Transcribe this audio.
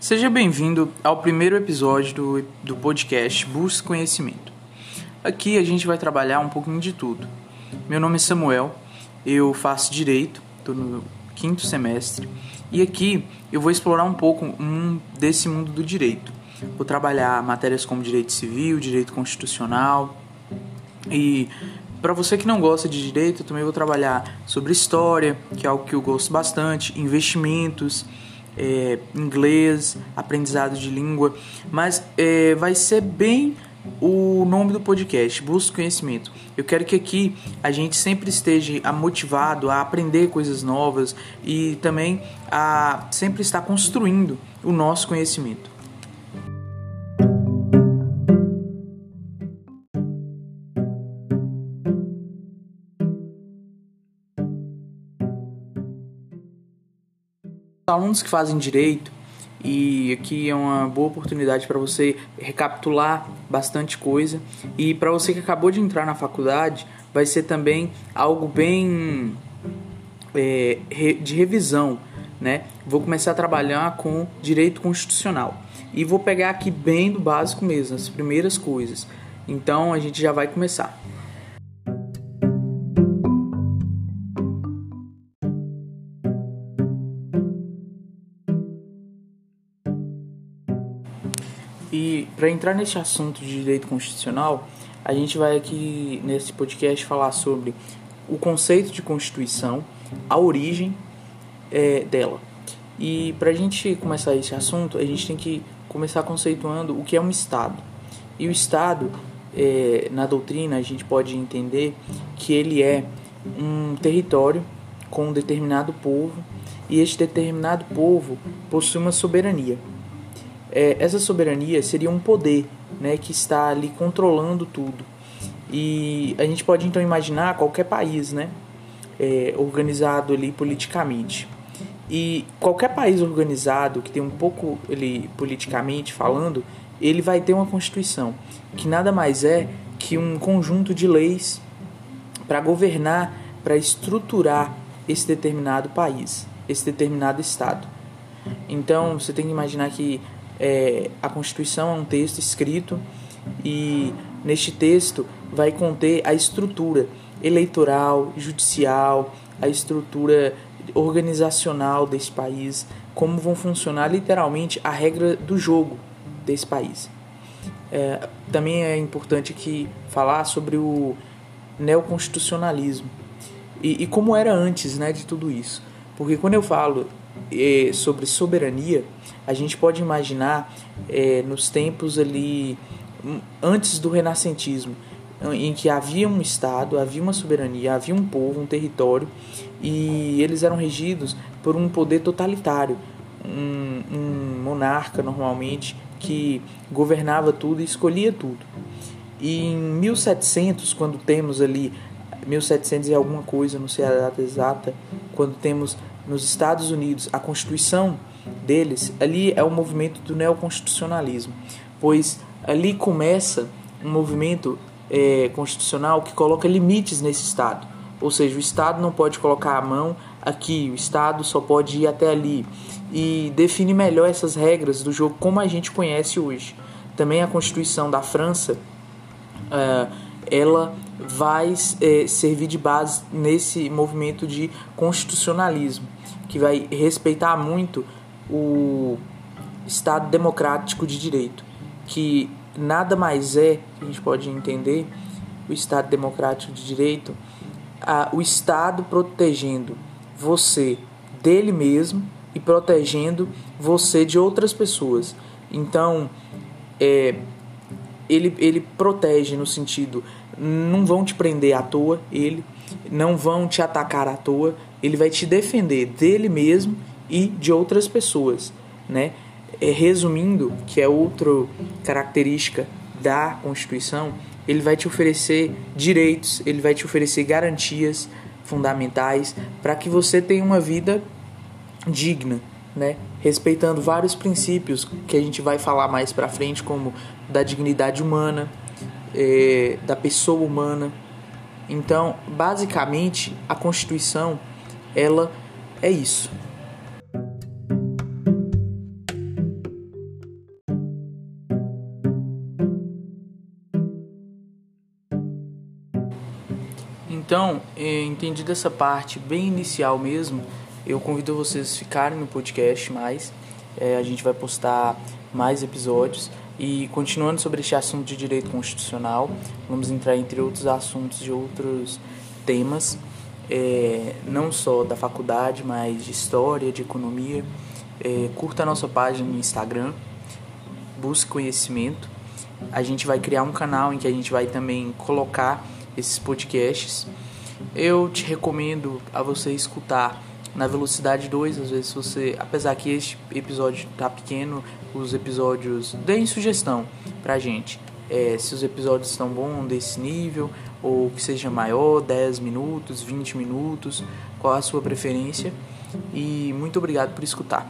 Seja bem-vindo ao primeiro episódio do, do podcast Busque Conhecimento. Aqui a gente vai trabalhar um pouquinho de tudo. Meu nome é Samuel, eu faço Direito, estou no quinto semestre, e aqui eu vou explorar um pouco um, desse mundo do direito. Vou trabalhar matérias como Direito Civil, Direito Constitucional, e para você que não gosta de direito, eu também vou trabalhar sobre história, que é algo que eu gosto bastante, investimentos, é, inglês, aprendizado de língua, mas é, vai ser bem o nome do podcast, Busca Conhecimento. Eu quero que aqui a gente sempre esteja motivado a aprender coisas novas e também a sempre estar construindo o nosso conhecimento. Alunos que fazem direito, e aqui é uma boa oportunidade para você recapitular bastante coisa. E para você que acabou de entrar na faculdade, vai ser também algo bem é, de revisão. Né? Vou começar a trabalhar com direito constitucional e vou pegar aqui bem do básico mesmo, as primeiras coisas. Então a gente já vai começar. E para entrar nesse assunto de direito constitucional, a gente vai aqui nesse podcast falar sobre o conceito de Constituição, a origem é, dela. E para a gente começar esse assunto, a gente tem que começar conceituando o que é um Estado. E o Estado, é, na doutrina, a gente pode entender que ele é um território com um determinado povo e este determinado povo possui uma soberania é, essa soberania seria um poder né, que está ali controlando tudo. E a gente pode então imaginar qualquer país né, é, organizado ali politicamente. E qualquer país organizado que tem um pouco ali politicamente falando, ele vai ter uma constituição, que nada mais é que um conjunto de leis para governar, para estruturar esse determinado país, esse determinado estado. Então, você tem que imaginar que é, a Constituição é um texto escrito e neste texto vai conter a estrutura eleitoral, judicial, a estrutura organizacional desse país, como vão funcionar literalmente a regra do jogo desse país. É, também é importante aqui falar sobre o neoconstitucionalismo e, e como era antes né, de tudo isso. Porque quando eu falo é, sobre soberania, a gente pode imaginar é, nos tempos ali hum, antes do renascentismo, em que havia um estado, havia uma soberania, havia um povo, um território, e eles eram regidos por um poder totalitário, um, um monarca normalmente que governava tudo e escolhia tudo. E em 1700, quando temos ali 1700 e alguma coisa, não sei a data exata, quando temos nos Estados Unidos, a Constituição deles, ali é o movimento do neoconstitucionalismo, pois ali começa um movimento é, constitucional que coloca limites nesse Estado. Ou seja, o Estado não pode colocar a mão aqui, o Estado só pode ir até ali. E define melhor essas regras do jogo como a gente conhece hoje. Também a Constituição da França, uh, ela vai é, servir de base nesse movimento de constitucionalismo que vai respeitar muito o Estado democrático de direito, que nada mais é, a gente pode entender, o Estado democrático de direito, a, o Estado protegendo você dele mesmo e protegendo você de outras pessoas. Então, é, ele, ele protege no sentido, não vão te prender à toa, ele, não vão te atacar à toa, ele vai te defender dele mesmo e de outras pessoas, né? É, resumindo, que é outra característica da Constituição, ele vai te oferecer direitos, ele vai te oferecer garantias fundamentais para que você tenha uma vida digna, né? Respeitando vários princípios que a gente vai falar mais para frente, como da dignidade humana, é, da pessoa humana. Então, basicamente, a Constituição ela é isso. Então, é, entendido essa parte bem inicial mesmo, eu convido vocês a ficarem no podcast mais. É, a gente vai postar mais episódios. E continuando sobre este assunto de direito constitucional, vamos entrar entre outros assuntos de outros temas, é, não só da faculdade, mas de história, de economia. É, curta a nossa página no Instagram, busque conhecimento. A gente vai criar um canal em que a gente vai também colocar esses podcasts. Eu te recomendo a você escutar na velocidade 2, às vezes você, apesar que este episódio tá pequeno, os episódios deem sugestão pra gente. É, se os episódios estão bons desse nível ou que seja maior, 10 minutos, 20 minutos, qual a sua preferência. E muito obrigado por escutar.